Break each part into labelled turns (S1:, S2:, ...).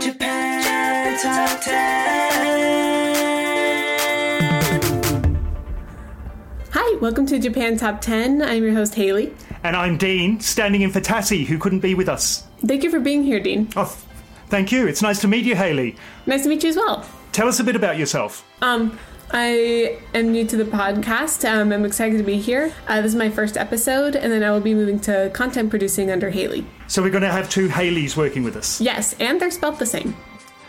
S1: Japan Top 10.
S2: Hi, welcome to Japan Top 10. I'm your host, Haley.
S3: And I'm Dean, standing in for Tassie, who couldn't be with us.
S2: Thank you for being here, Dean.
S3: Oh, th- thank you. It's nice to meet you, Haley.
S2: Nice to meet you as well.
S3: Tell us a bit about yourself.
S2: Um, I am new to the podcast. Um, I'm excited to be here. Uh, this is my first episode, and then I will be moving to content producing under Haley.
S3: So we're going to have two Haleys working with us.
S2: Yes, and they're spelled the same.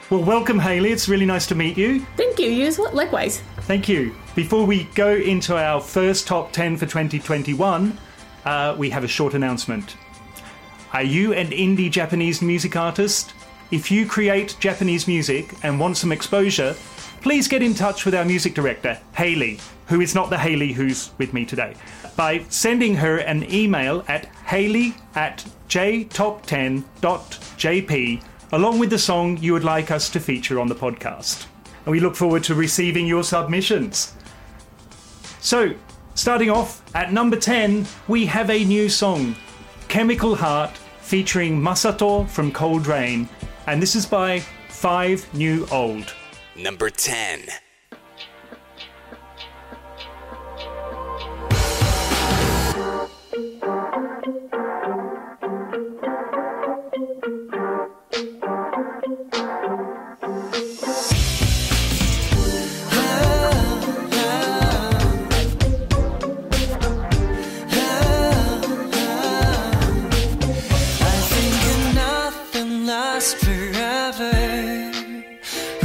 S3: Well, welcome, Haley. It's really nice to meet you.
S2: Thank you. You as well. Likewise.
S3: Thank you. Before we go into our first top 10 for 2021, uh, we have a short announcement. Are you an indie Japanese music artist? If you create Japanese music and want some exposure, please get in touch with our music director, Haley, who is not the Haley who's with me today, by sending her an email at haley at jtop10.jp along with the song you would like us to feature on the podcast. And we look forward to receiving your submissions. So, starting off at number 10, we have a new song, Chemical Heart, featuring Masato from coldrain, and this is by Five New Old.
S4: Number 10.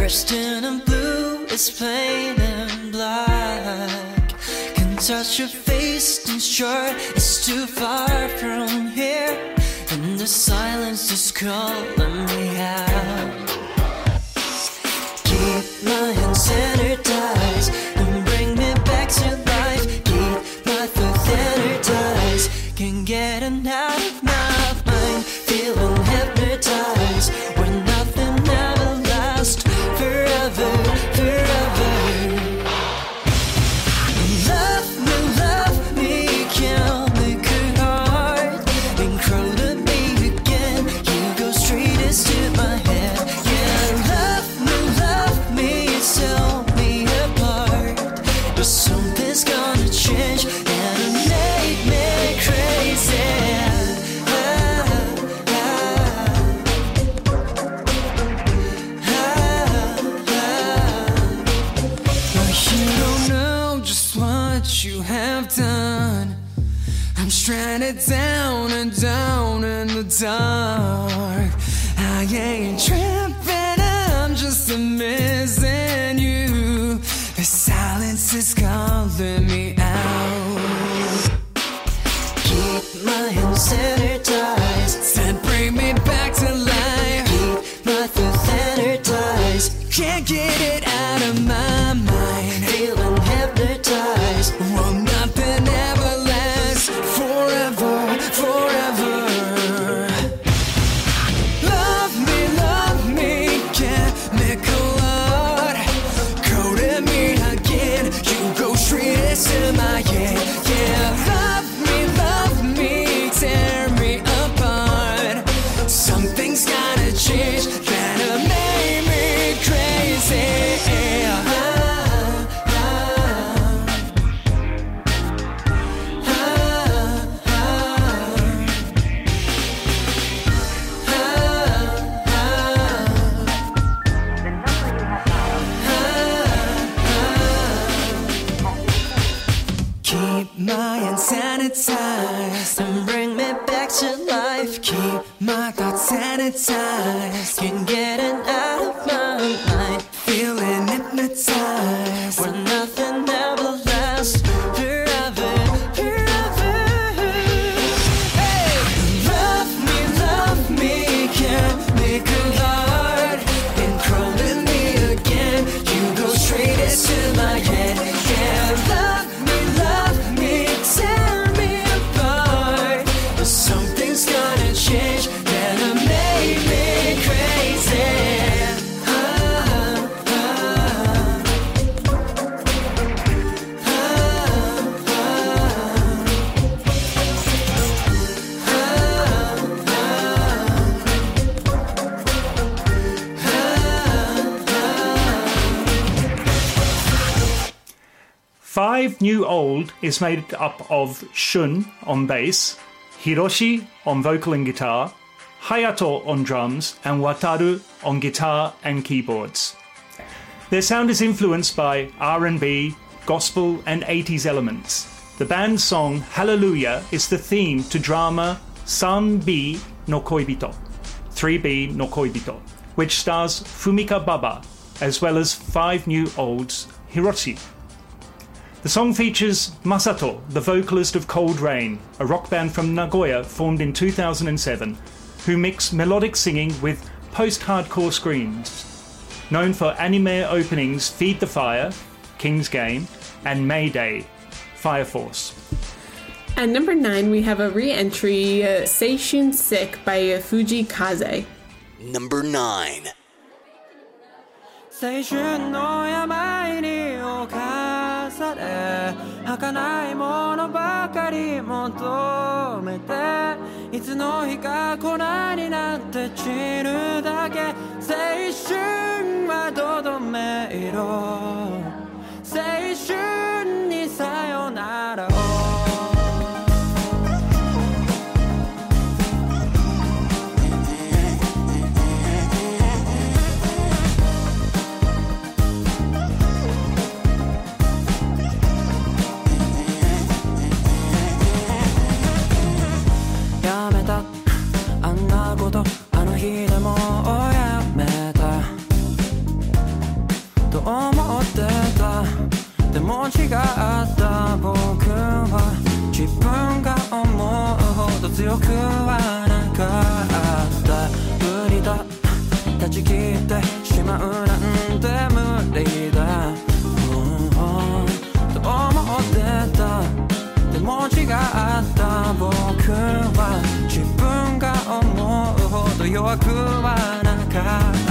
S1: Resting in blue is plain and black. Can touch your face and sure it's too far from here. And the silence is calling me out. Keep my hands sanitized and bring me back to life. Keep my thoughts energized. Can't get out you have done. I'm stranded down and down in the dark. I ain't tripping, I'm just missing you. The silence is calling me out. Keep my hands sanitized thoughts
S5: sanitized. Can't get it out of my
S3: Five New Old is made up of Shun on bass, Hiroshi on vocal and guitar, Hayato on drums, and Wataru on guitar and keyboards. Their sound is influenced by R&B, gospel, and 80s elements. The band's song Hallelujah is the theme to drama San-B no Koibito, 3B no Koibito, which stars Fumika Baba, as well as five new olds Hiroshi. The song features Masato, the vocalist of coldrain, a rock band from Nagoya formed in 2007, who mix melodic singing with post hardcore screams. Known for anime openings Feed the Fire, King's Game, and Mayday, Fire Force.
S2: At number 9, we have a re entry uh, Seishun Sick by uh, Fujii Kaze.
S6: Number
S5: nine. され儚いものばかり求めていつの日か粉になって散るだけ。青春はどどめ色。青春にさよなら。を思ってたでも違った僕は自分が思うほど強くはなかった無理だ断ち切ってしまうなんて無理だうんと思ってたでも違った僕は自分が思うほど弱くはなかった。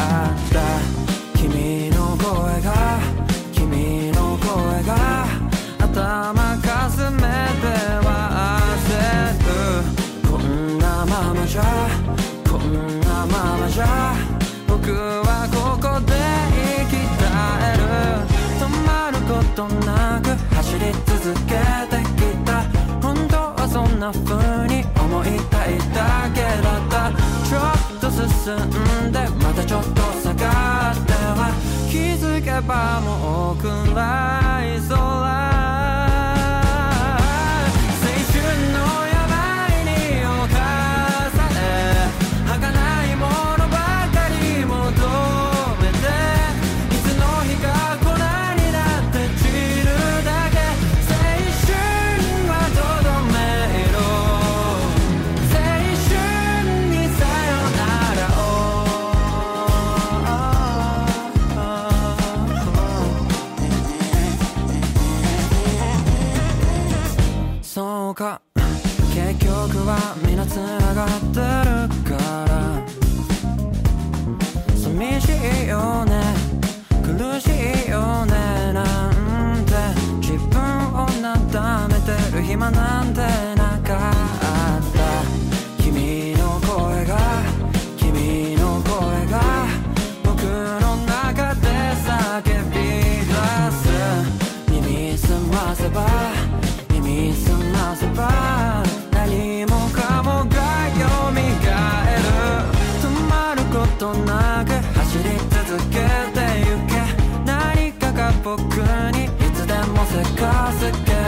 S5: 進んでまたちょっと下がっては。気づけばもう暗い空。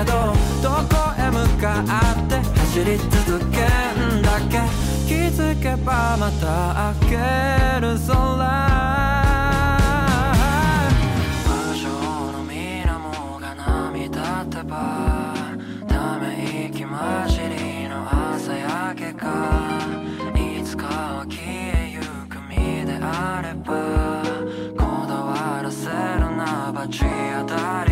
S5: どこへ向かって走り続けんだっけ？気づけばまた開ける空。魔女のミラが波立てばため息交じりの朝焼けか。いつかは消えゆく身であればこだわらせるなば血当たり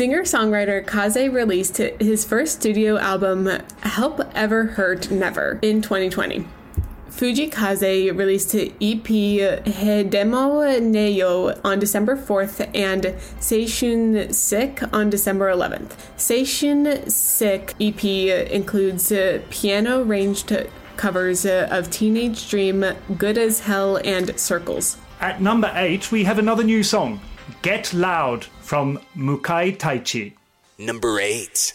S2: Singer songwriter Kaze released his first studio album, Help Ever Hurt Never, in 2020. Fujii Kaze released EP Hedemo Neyo on December 4th and Seishun Sick on December 11th. Seishun Sick EP includes uh, piano arranged covers of Teenage Dream, Good as Hell, and Circles.
S3: At number 8, we have another new song Get Loud from Mukai Taichi.
S7: Number 8.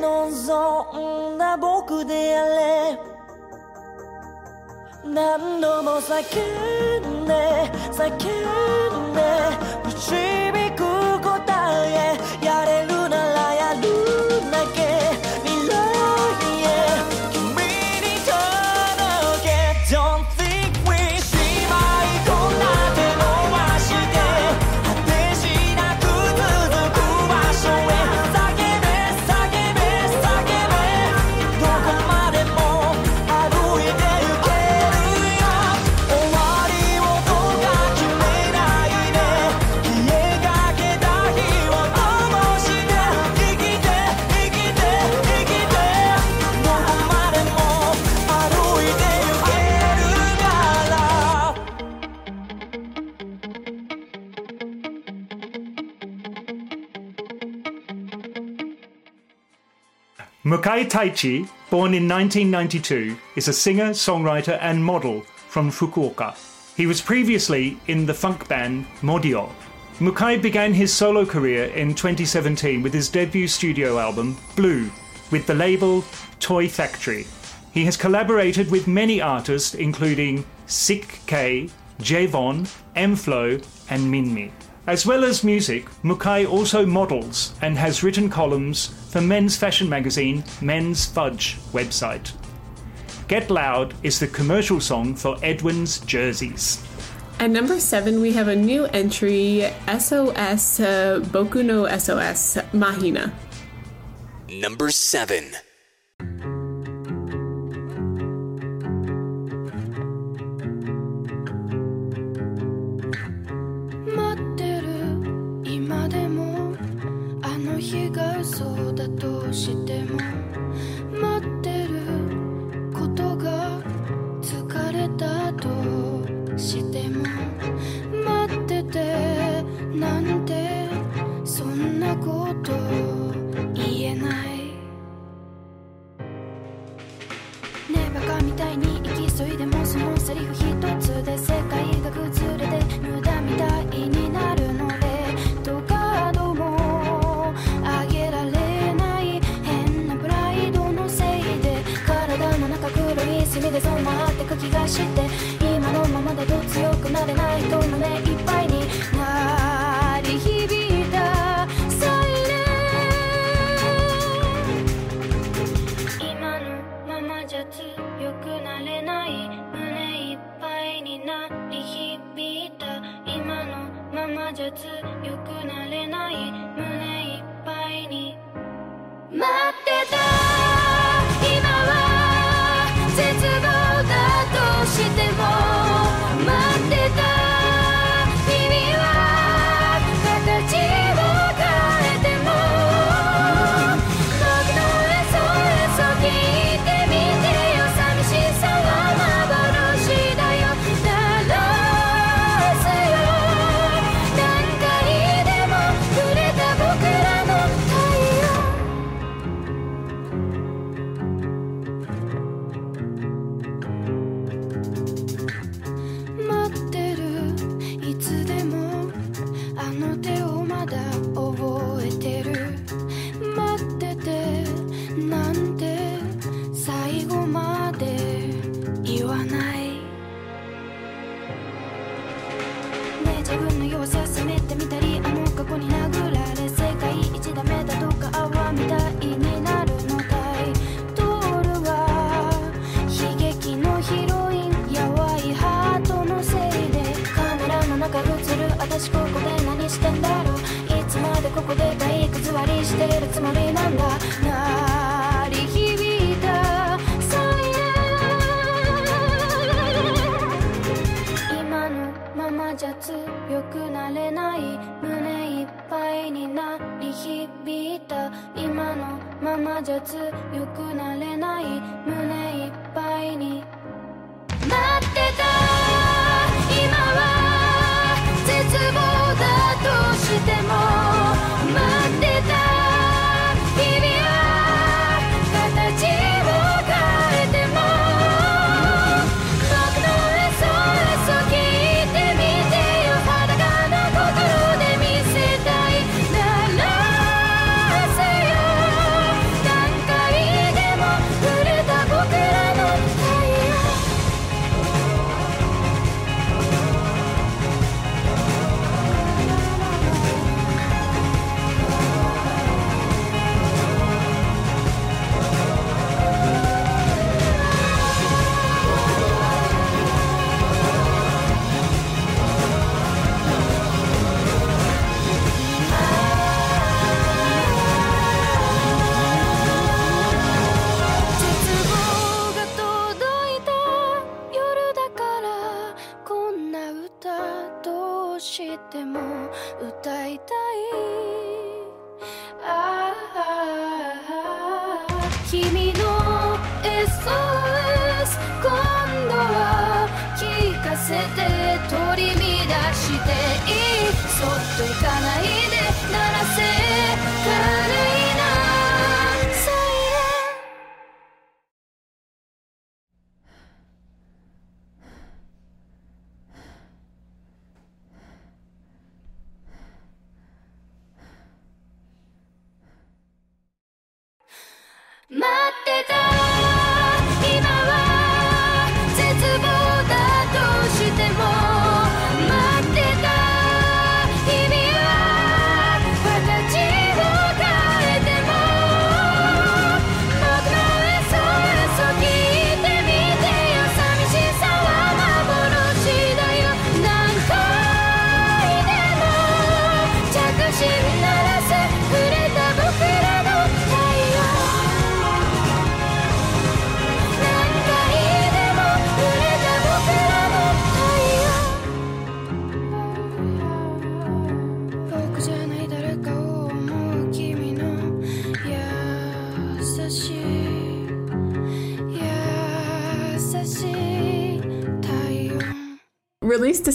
S8: 望んだ僕であれ。何度も叫んで叫んで導く答えやれる
S3: Mukai Taichi, born in 1992, is a singer, songwriter, and model from Fukuoka. He was previously in the funk band Modio. Mukai began his solo career in 2017 with his debut studio album, Blue, with the label Toy Factory. He has collaborated with many artists, including Sick K, Javon, m-flo, and Minmi. As well as music, Mukai also models and has written columns for men's fashion magazine Men's Fudge website. Get Loud is the commercial song for Edwin's jerseys.
S2: At number seven, we have a new entry SOS uh, Boku no SOS Mahina.
S6: Number
S2: seven.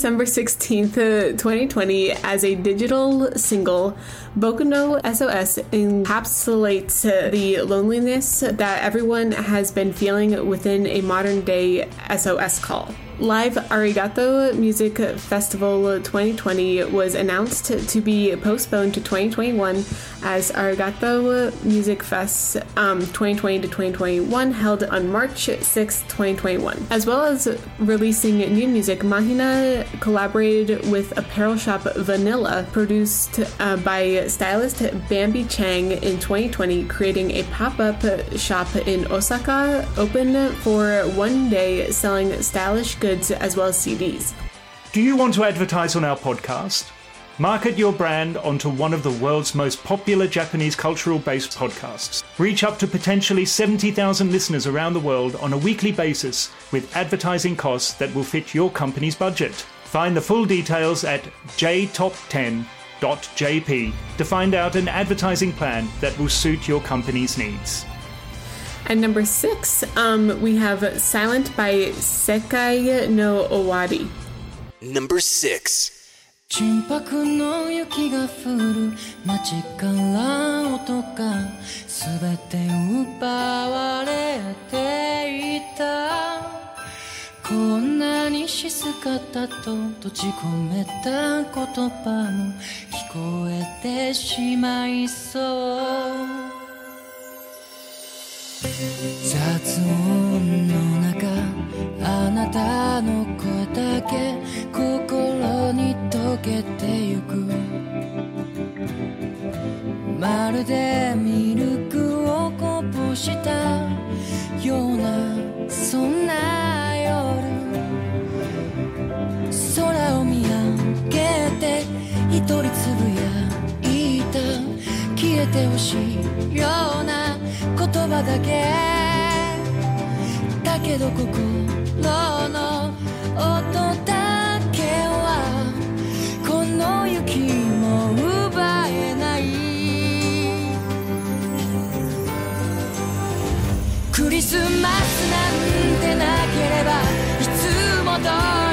S2: December 16th, uh, 2020, as a digital single, Boku no SOS encapsulates the loneliness that everyone has been feeling within a modern day SOS call. Live Arigato Music Festival 2020 was announced to be postponed to 2021 as Arigato Music Fest um, 2020 to 2021 held on March 6, 2021. As well as releasing new music, Mahina collaborated with apparel shop Vanilla, produced uh, by stylist Bambi Chang in 2020, creating a pop up shop in Osaka, open for one day, selling stylish goods as well as CDs.
S3: Do you want to advertise on our podcast? Market your brand onto one of the world's most popular Japanese cultural based podcasts. Reach up to potentially 70,000 listeners around the world on a weekly basis with advertising costs that will fit your company's budget. Find the full details at jtop10.jp to find out an advertising plan that will suit your company's needs.
S2: And number six, um, we have Silent by Sekai no Owari.
S6: Number 6.
S5: 純白の雪が降る街から音が全て奪われていたこんなに静かだと閉じ込めた言葉も聞こえてしまいそう 雑音の中あなたの声だけ心に溶けてゆく。まるでミルクをこぼしたようなそんな夜。空を見上げて一人つぶやいた消えてほしいような言葉だけ。だけど心の音だけはこの雪も奪えない。クリスマスなんてなければいつも通り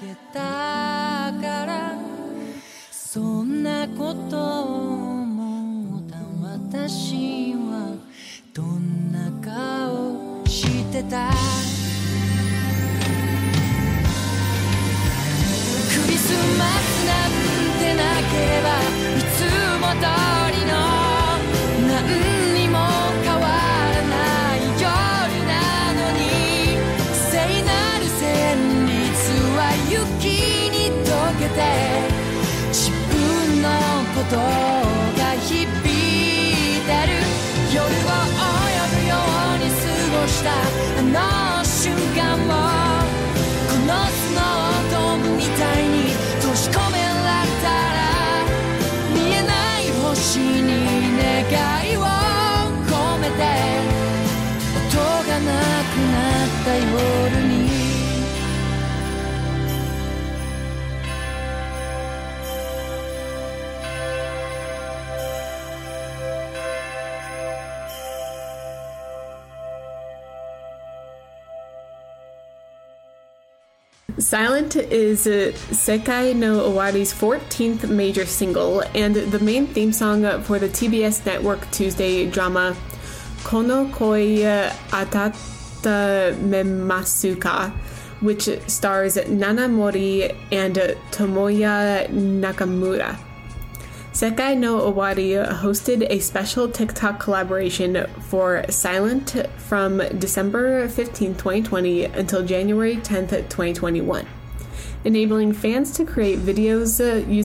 S5: get that なった夜に
S2: Silent is uh, Sekai no Owari's 14th major single and the main theme song for the TBS Network Tuesday drama Kono Koi uh, Atata Memasuka, which stars Nana Mori and uh, Tomoya Nakamura. Sekai no Owari hosted a special TikTok collaboration for Silent from December 15, 2020 until January 10, 2021, enabling fans to create videos uh, using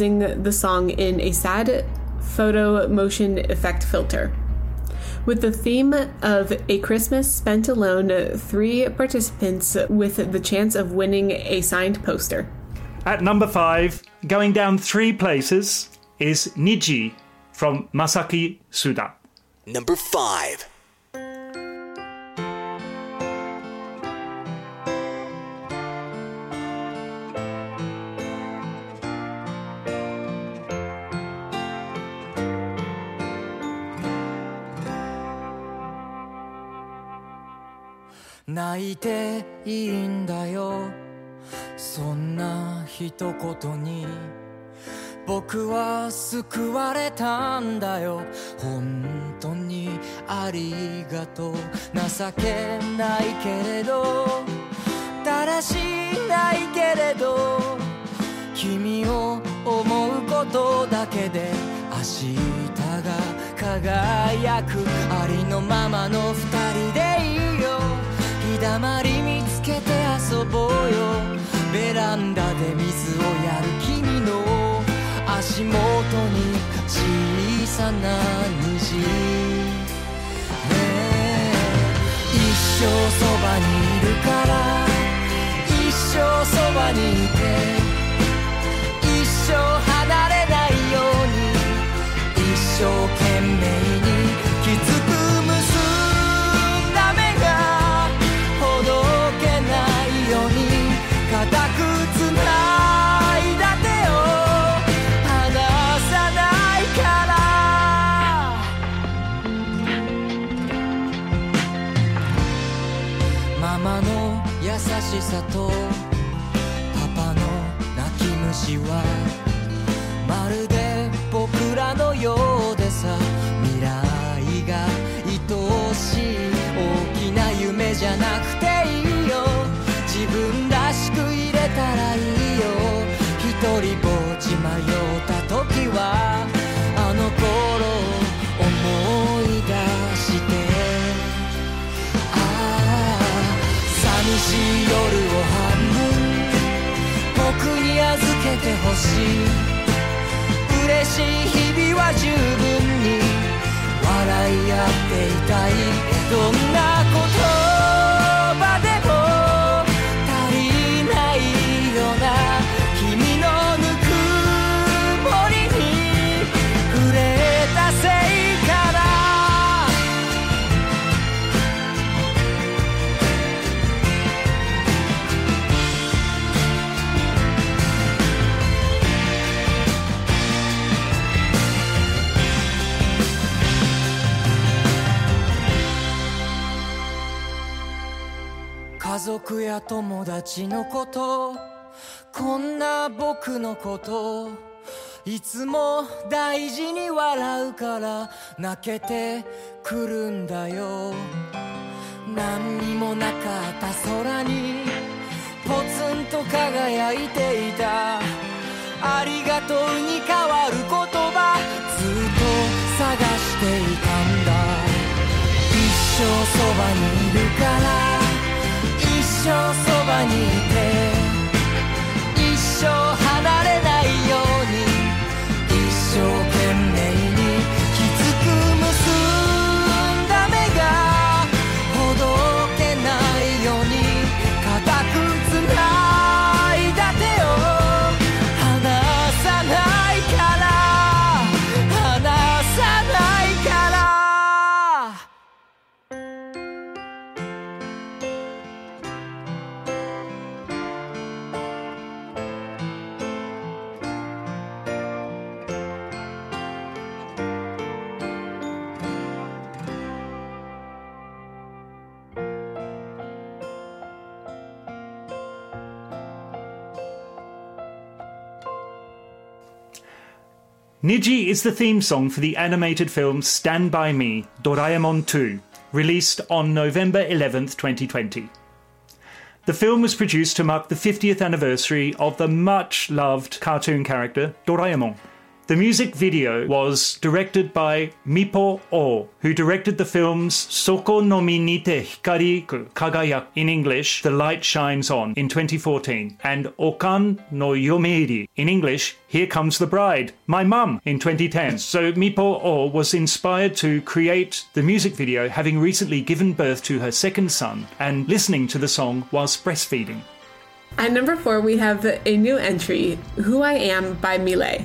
S2: The song in a sad photo motion effect filter. With the theme of A Christmas Spent Alone, three participants with the chance of winning a signed poster.
S3: At number five, going down three places, is Niji from Masaki Suda.
S6: Number 5.
S5: 泣いていいんだよ。そんな一言に。僕は救われたんだよ。本当にありがとう。情けないけれど。だらしないけれど。君を思うことだけで。明日が輝く。ありのままの二人でいい。だまり見つけて遊ぼうよ。ベランダで水をやる君の足元に小さな虹。ねえ。一生そばにいるから一生そばにいて。一生離れないように。一生懸命ママの優しさとパパの泣き虫はてほしい。嬉しい日々は十分に笑い合っていたい。どんなや友達のことこんな僕のこといつも大事に笑うから泣けてくるんだよ。何にもなかった空にポツンと輝いていた。ありがとうに変わる言葉ずっと探していたんだ。一生そばにいるから生そばにいて一生
S3: Niji is the theme song for the animated film Stand By Me, Doraemon 2, released on November 11, 2020. The film was produced to mark the 50th anniversary of the much loved cartoon character Doraemon. The music video was directed by Mipo O, who directed the films Soko no mi ni te hikari ku kagayaku in English, The Light Shines On in 2014, and Okan no Yomeiri in English, Here Comes the Bride, My Mum in 2010. So Mipo O was inspired to create the music video having recently given birth to her second son and listening to the song whilst breastfeeding.
S2: At number four, we have a new entry, Who I Am by milet.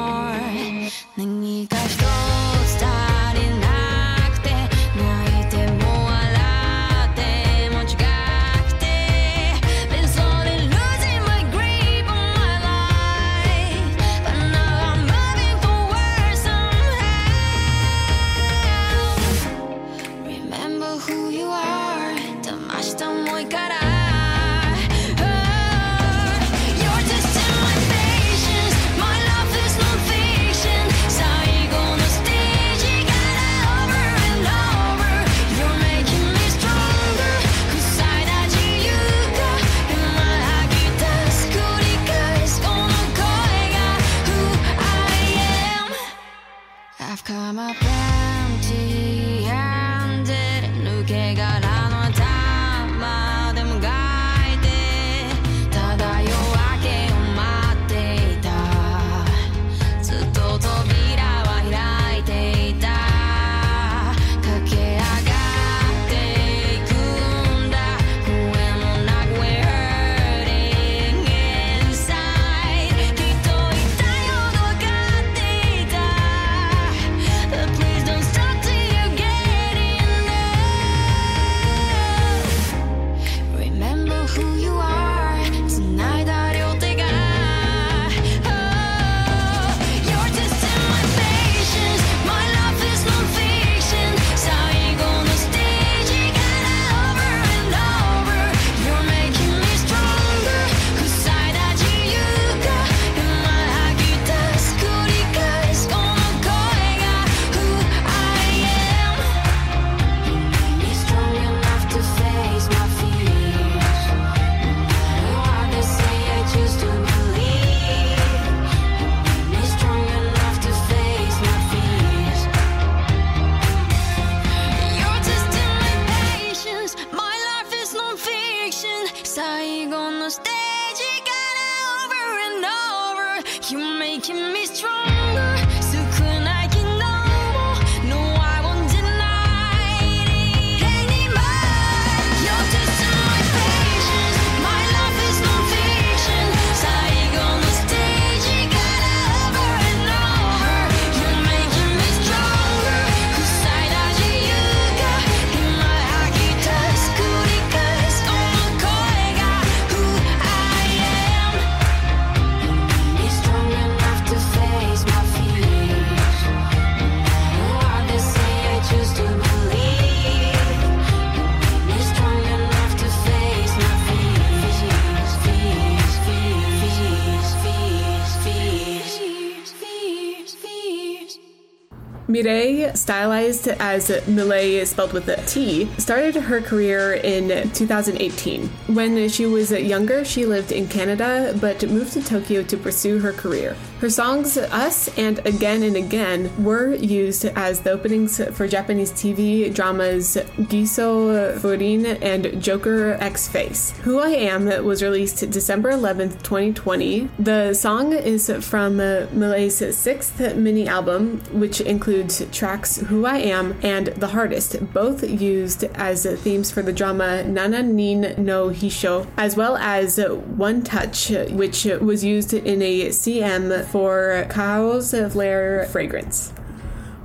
S2: stylized as milet spelled with a T, started her career in 2018. When she was younger, she lived in Canada but moved to Tokyo to pursue her career. Her songs Us and Again and Again were used as the openings for Japanese TV dramas Giso Furin and Joker X Face. Who I Am was released December 11th, 2020. The song is from milet's sixth mini album, which includes tracks Who I Am and The Hardest, both used as themes for the drama Nana Nin no Hisho, as well as One Touch, which was used in a CM for Kao's Flare fragrance.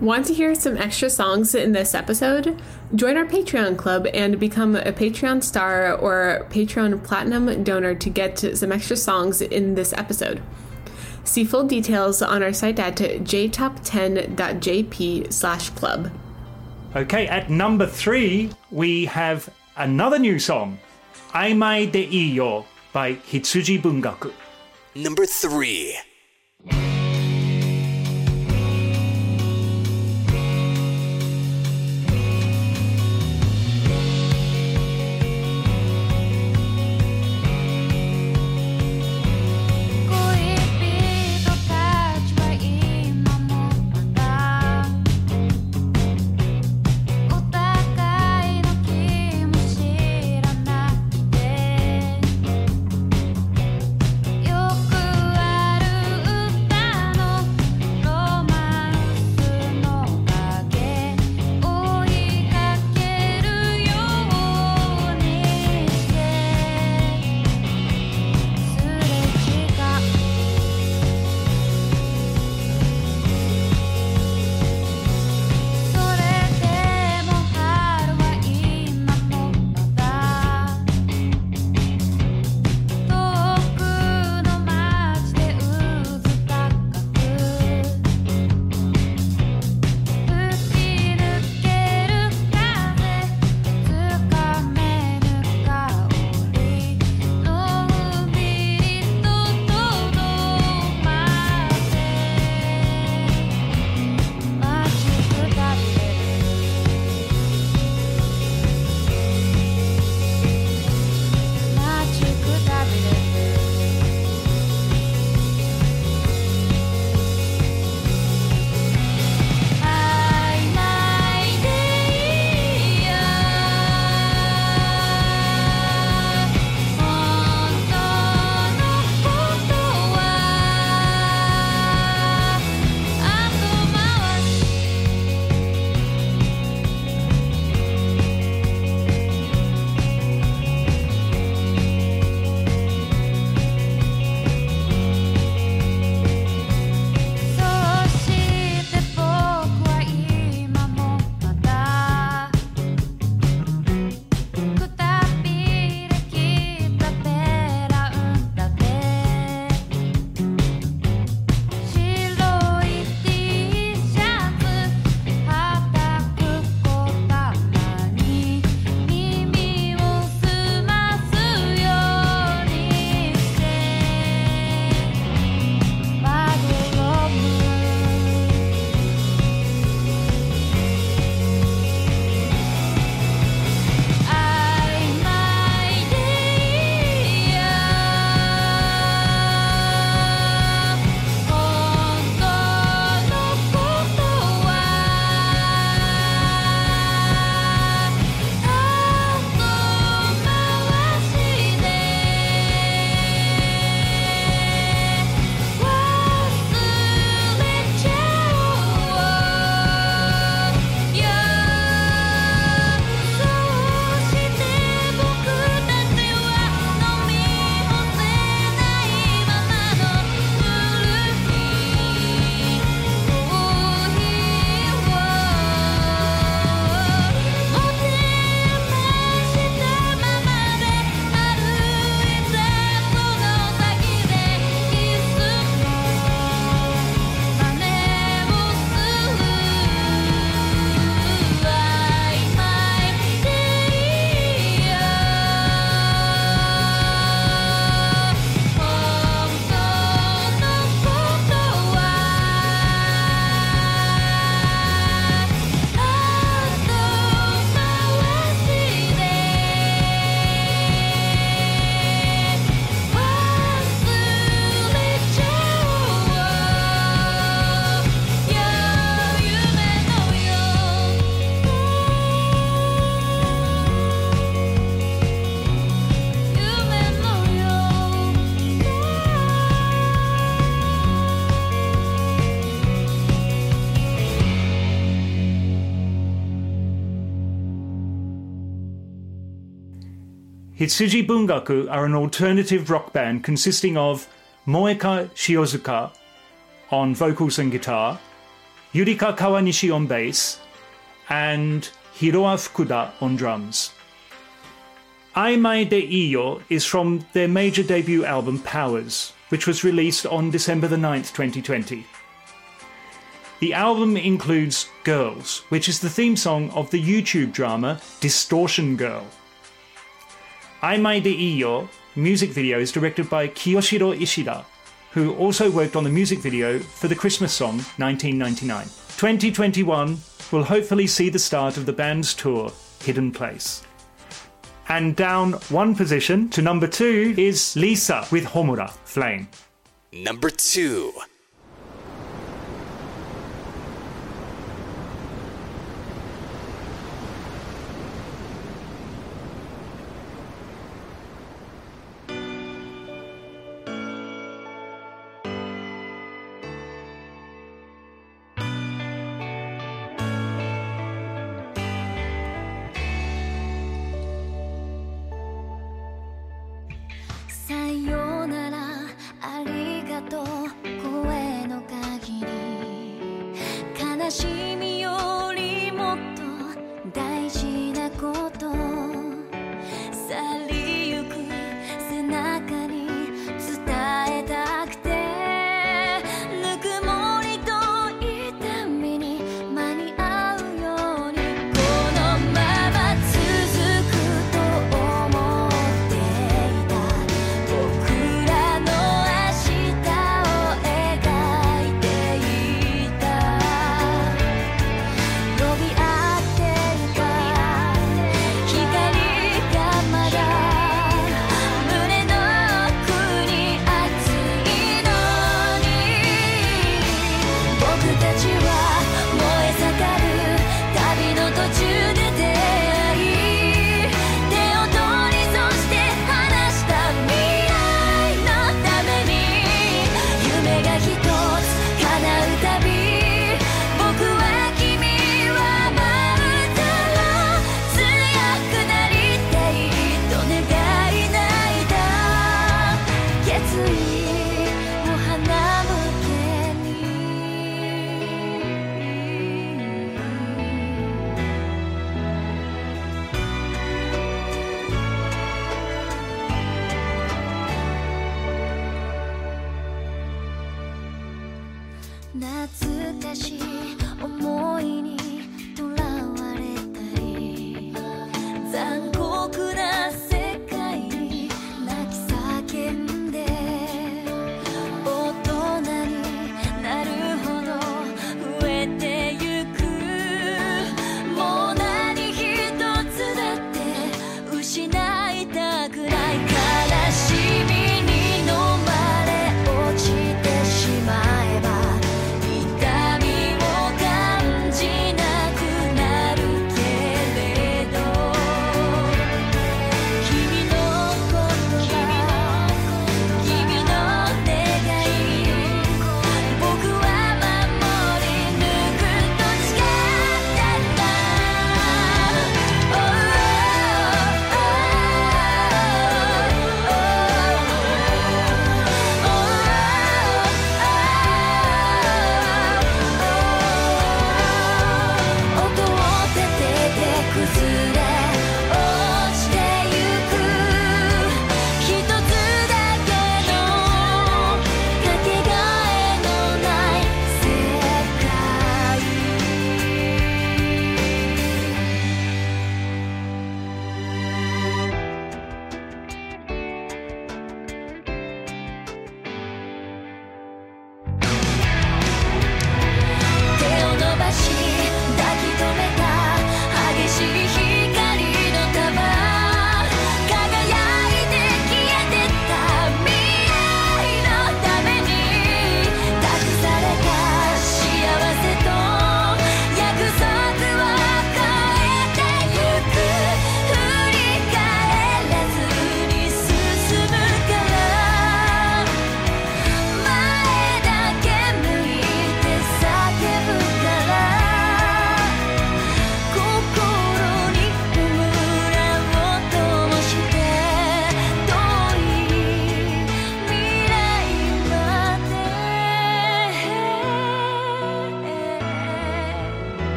S2: Want to hear some extra songs in this episode? Join our Patreon club and become a Patreon star or Patreon platinum donor to get some extra songs in this episode. See full details on our site at jtop10.jp slash club.
S3: Okay, at number three, we have another new song, Aimai de Iyo by Hitsuji Bungaku.
S6: Number 3.
S3: Hitsuji Bungaku are an alternative rock band consisting of Moeka Shiozuka on vocals and guitar, Yurika Kawanishi on bass, and Hiroa Fukuda on drums. Aimai de Iyo is from their major debut album Powers, which was released on December the 9th, 2020. The album includes Girls, which is the theme song of the YouTube drama Distortion Girl. Aimai de Iyo music video is directed by Kiyoshiro Ishida, who also worked on the music video for the Christmas song 1999. 2021 will hopefully see the start of the band's tour, Hidden Place. And down one position to number two is Lisa with Homura, Flame.
S1: Number two.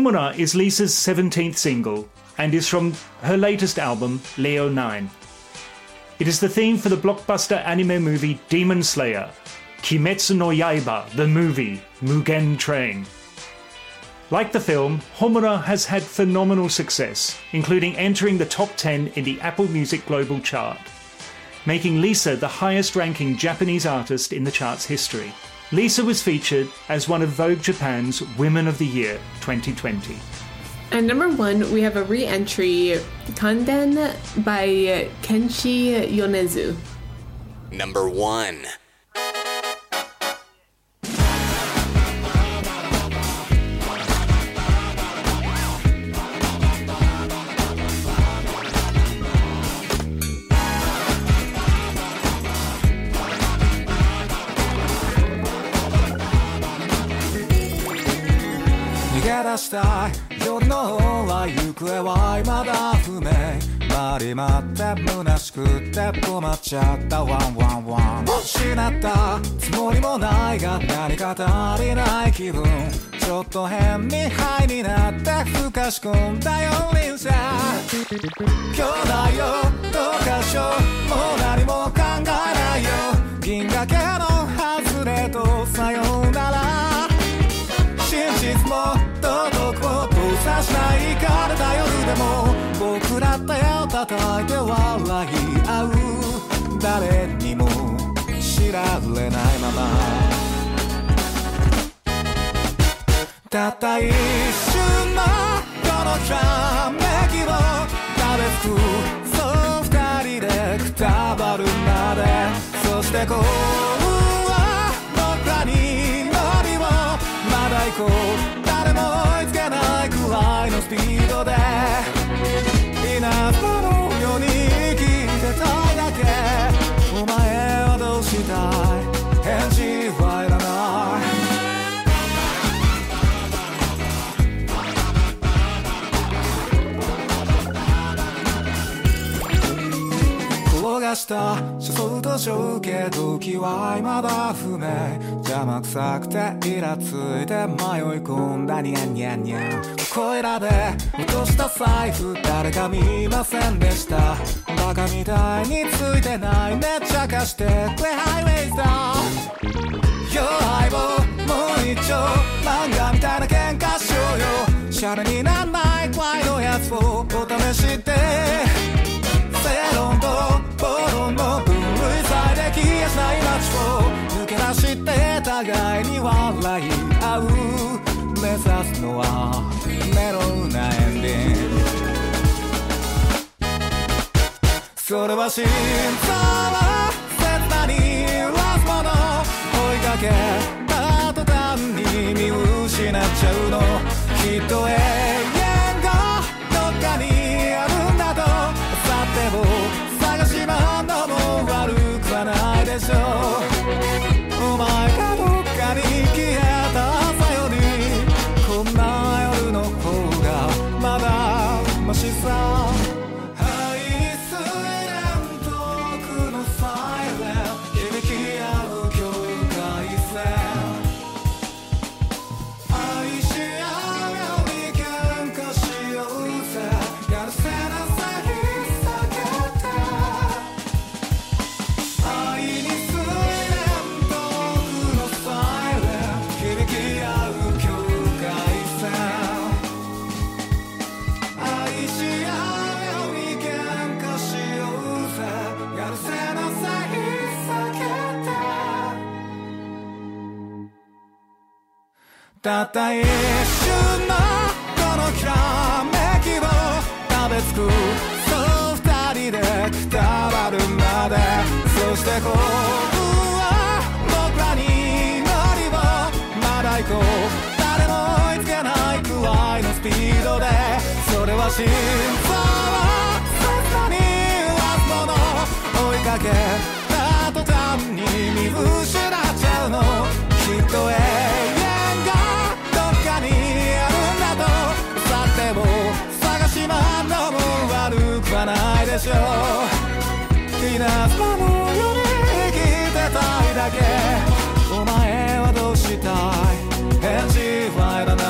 S3: Homura is Lisa's 17th single and is from her latest album, Leo 9. It is the theme for the blockbuster anime movie Demon Slayer, Kimetsu no Yaiba, the movie, Mugen Train. Like the film, Homura has had phenomenal success, including entering the top 10 in the Apple Music Global chart, making Lisa the highest ranking Japanese artist in the chart's history. Lisa was featured as one of Vogue Japan's Women of the Year 2020.
S2: And number one, we have a re entry, Kanden by Kenshi Yonezu.
S6: Number one.
S9: 夜の方は行方は未だ不明回り回って虚しくって困っちゃったワンワンワン。失ったつもりもないが何か足りない気分。ちょっと変にハイになってふかし込んだよ輪車兄弟よどうかしよ。うもう何も考えないよ。銀河系の外れとさようなら。真実も通さしないからだ夜でも僕ら手を叩いて笑い合う誰にも知られないまま。たった一瞬のこのひらめきを食べつく。そう二人でくたばるまで。そして幸運は僕らに乗りをまだ行こう。speed of that. 転がした車窓と小け時は未だ不明。邪魔くさくてイラついて迷い込んだ。ニャンニャンニャン。ここいらで落とした財布誰か見ませんでした。バカみたいについてないめっちゃ貸してくれ。ハイウェイさ弱い棒もう一丁。漫画みたいな喧嘩しようよ。シャレになんない。怖いのやつをお試しで暴論の分類されで消えない街を抜け出して互いに笑い合う目指すのはメロウなエンディングそれは真相は切なにラスもの追いかけた途端に見失っちゃうのきったった一瞬のこのひらめきを食べつくそう二人でくたばるまでそして幸運は僕らに乗りをまだ行こう。誰も追いつけないくらいのスピードでそれは真相は切なにラスもの。追いかけた途端に見失う でしょう稲妻のように生きてたいだけお前はどうしたい返事はいらない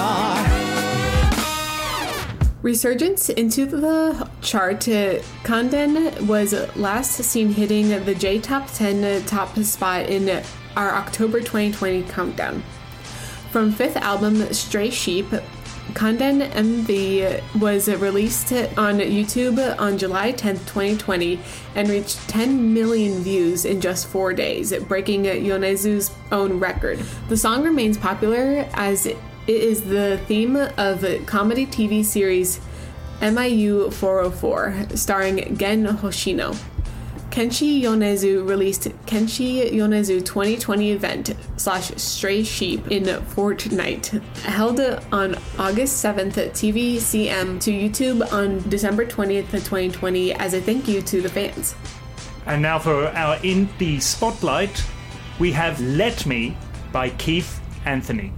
S2: Resurgence into the chart, uh, Kanden was last seen hitting the J Top 10 top spot in our October 2020 countdown. From fifth album Stray Sheep, Kanden MV was released on YouTube on July 10th, 2020, and reached 10 million views in just four days, breaking Yonezu's own record. The song remains popular as it is the theme of comedy TV series MIU 404, starring Gen Hoshino. Kenshi Yonezu released Kenshi Yonezu 2020 event slash Stray Sheep in Fortnite, held on August 7th at TVCM to YouTube on December 20th, 2020, as a thank you to the fans.
S3: And now for our in the spotlight, we have Let Me by Keith Anthony.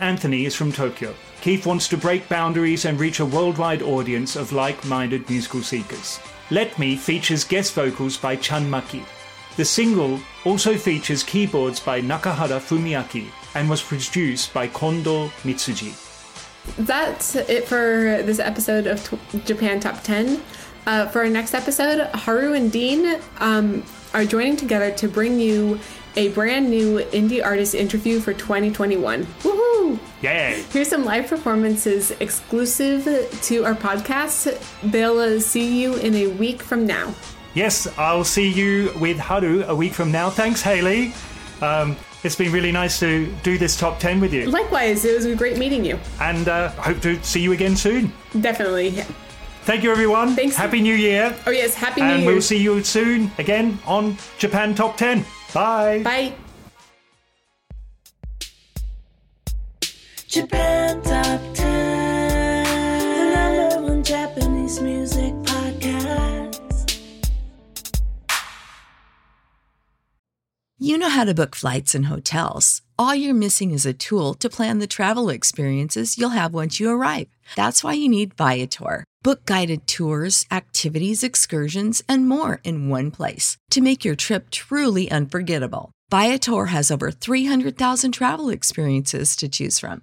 S3: Anthony is from Tokyo. Keith wants to break boundaries and reach a worldwide audience of like minded musical seekers. Let Me features guest vocals by Chan Maki. The single also features keyboards by Nakahara Fumiaki and was produced by Kondo Mitsuji.
S2: That's it for this episode of Japan Top 10. Uh, for our next episode, Haru and Dean um, are joining together to bring you a brand new indie artist interview for 2021. Woohoo!
S3: Yeah!
S2: Here's some live performances exclusive to our podcast. They'll uh, see you in a week from now.
S3: Yes, I'll see you with Haru a week from now. Thanks, Haley. Um, it's been really nice to do this top 10 with you.
S2: Likewise, it was great meeting you.
S3: And uh, hope to see you again soon.
S2: Definitely.
S3: Thank you, everyone.
S2: Thanks.
S3: Happy New Year.
S2: Oh, yes, Happy New
S3: and
S2: Year.
S3: we'll see you soon again on Japan Top 10. Bye.
S2: Bye.
S7: Japan Top 10, the number one Japanese music podcast.
S10: You know how to book flights and hotels. All you're missing is a tool to plan the travel experiences you'll have once you arrive. That's why you need Viator. Book guided tours, activities, excursions, and more in one place to make your trip truly unforgettable. Viator has over 300,000 travel experiences to choose from.